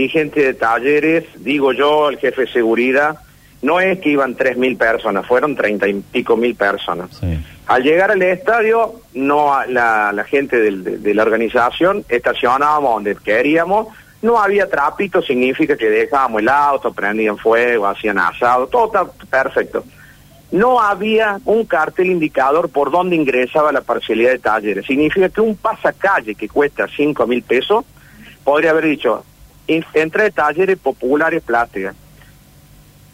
dirigente de talleres, digo yo, el jefe de seguridad, no es que iban tres mil personas, fueron treinta y pico mil personas. Sí. Al llegar al estadio, no la, la gente del- de, de la organización estacionábamos donde queríamos, no había trapito, significa que dejábamos el auto, prendían fuego, hacían asado, todo está perfecto. No había un cartel indicador por dónde ingresaba la parcialidad de talleres. Significa que un pasacalle que cuesta cinco mil pesos, podría haber dicho, "In- entra de talleres populares plásticas.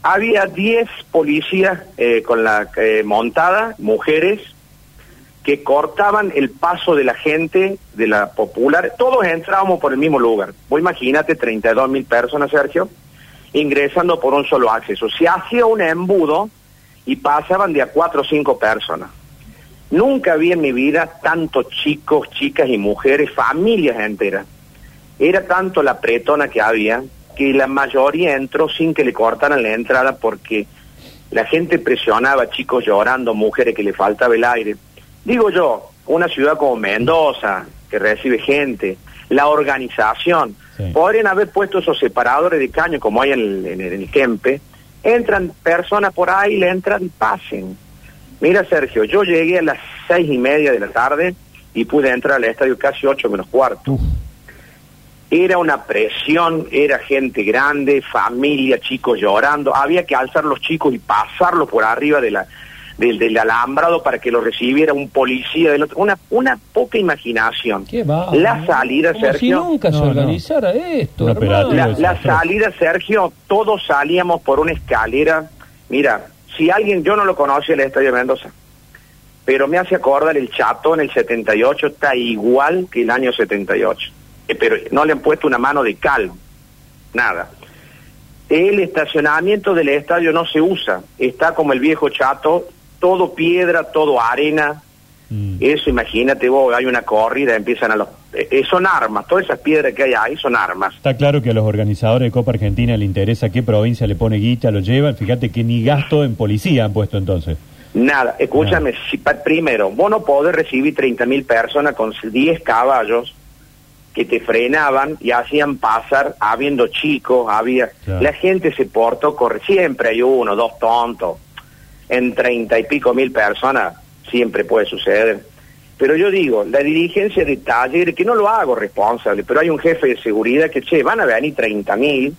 Había 10 policías eh, con la eh, montada, mujeres, que cortaban el paso de la gente de la popular. Todos entrábamos por el mismo lugar. Vos imagínate 32 mil personas, Sergio, ingresando por un solo acceso. Se hacía un embudo y pasaban de a cuatro o cinco personas. Nunca vi en mi vida tantos chicos, chicas y mujeres, familias enteras. Era tanto la pretona que había que la mayoría entró sin que le cortaran la entrada porque la gente presionaba, chicos llorando, mujeres que le faltaba el aire. Digo yo, una ciudad como Mendoza, que recibe gente, la organización, Sí. podrían haber puesto esos separadores de caño como hay en el, en el, Kempe, entran personas por ahí, le entran y pasen. Mira, Sergio, yo llegué a las seis y media de la tarde y pude entrar al estadio casi ocho menos cuarto. Era una presión, era gente grande, familia, chicos llorando. Había que alzar los chicos y pasarlos por arriba de la, del, del alambrado para que lo recibiera un policía del otro. Una, una poca imaginación. ¿Qué va? La salida, Como Sergio. si nunca se No, no. organizara esto. La, salida, Sergio, todos salíamos por una escalera. Mira, si alguien, yo no lo conocía el Estadio de Mendoza, pero me hace acordar el Chato en el 78, está igual que el año 78. Eh, pero no le han puesto una mano de cal, nada. El estacionamiento del estadio no se usa, está como el viejo Chato, todo piedra, todo arena, Mm. eso, imagínate vos, hay una corrida, empiezan a los... eh, eh, son armas, todas esas piedras que hay ahí son armas. Está claro que a los organizadores de Copa Argentina le interesa qué provincia le pone guita, lo lleva. Fíjate que ni gasto en policía han puesto entonces. Nada, escúchame, si primero, vos no podés recibir 30 mil personas con 10 caballos que te frenaban y hacían pasar, habiendo chicos, había... Claro. La gente se portó, corre, siempre hay uno, dos tontos, en treinta y pico mil personas, siempre puede suceder. Pero yo digo, la dirigencia de taller, que no lo hago responsable, pero hay un jefe de seguridad que, che, van a venir 30 mil,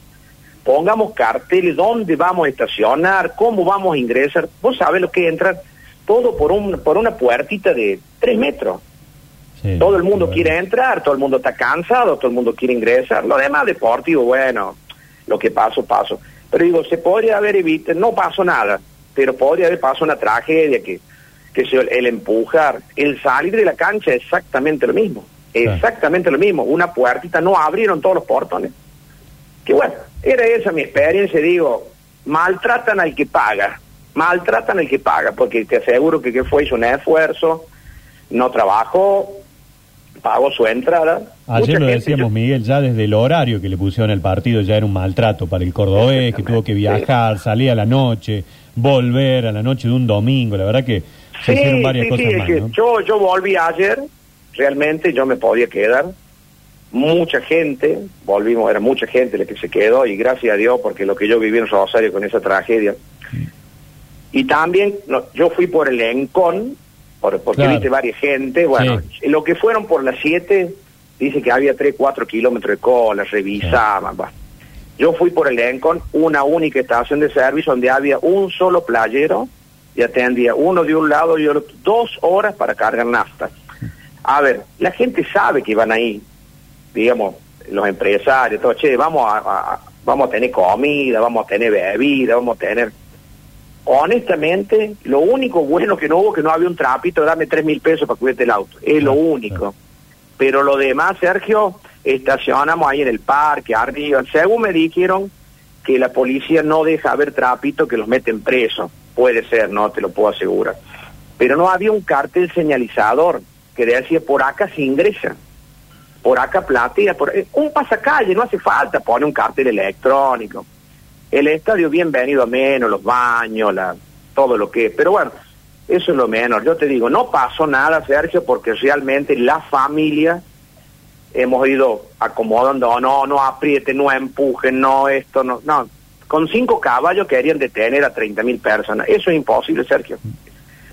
pongamos carteles, dónde vamos a estacionar, cómo vamos a ingresar. Vos sabés lo que entra, todo por, un, por una puertita de tres metros. Sí, Todo el mundo bueno. quiere entrar, todo el mundo está cansado, todo el mundo quiere ingresar. Lo demás deportivo, bueno, lo que pasó, pasó. Pero digo, se podría haber evitado, no pasó nada, pero podría haber pasado una tragedia que, que se, el empujar, el salir de la cancha es exactamente lo mismo. Claro. Exactamente lo mismo. Una puertita, no abrieron todos los portones. Que bueno, era esa mi experiencia, digo, maltratan al que paga, maltratan al que paga, porque te aseguro que que fue, hizo un esfuerzo, no trabajó, pagó su entrada. Ayer Mucha lo decíamos, yo- Miguel, ya desde el horario que le pusieron al partido ya era un maltrato para el cordobés, que tuvo que viajar, salir a la noche, volver a la noche de un domingo. La verdad que se Sí, hicieron varias sí, cosas sí, es más, que ¿no? yo, yo volví ayer, realmente yo me podía quedar. Mucha gente, volvimos, era mucha gente la que se quedó y gracias a Dios porque lo que yo viví en Rosario con esa tragedia. Y también no, yo fui por el Encon, por, porque Claro. viste varias gente, bueno, lo que fueron por las 7, dice que había 3, 4 kilómetros de cola, revisaban, va. Yo fui por el Encon, una única estación de servicio donde había un solo playero y atendía uno de un lado y otro, dos horas para cargar nafta. A ver, la gente sabe que van ahí, digamos, los empresarios, todo, che, vamos a, a- vamos a tener comida, vamos a tener bebida, vamos a tener... Honestamente, lo único bueno que no hubo, que no había un trapito, dame tres mil pesos para cuidarte el auto, es lo único. Pero lo demás, Sergio, estacionamos ahí en el parque, arriba. Según me dijeron que la policía no deja ver trapito que los meten presos. Puede ser, no te lo puedo asegurar. Pero no había un cartel señalizador que decía por acá se ingresa. Por acá platea, por eh, un pasacalle, no hace falta, pone un cartel electrónico. El estadio bienvenido a menos, los baños, la, todo lo que... Pero bueno, eso es lo menor. Yo te digo, no pasó nada, Sergio, porque realmente la familia hemos ido acomodando, no, no apriete, no empujen, no esto, no, no. Con cinco caballos querían detener a 30 mil personas. Eso es imposible, Sergio.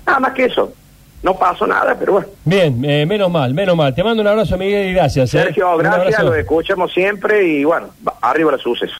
Nada más que eso. No pasó nada, pero bueno. Bien, eh, menos mal, menos mal. Te mando un abrazo, Miguel, y gracias. ¿eh? Sergio, gracias, lo escuchamos siempre y bueno, arriba los sucesos.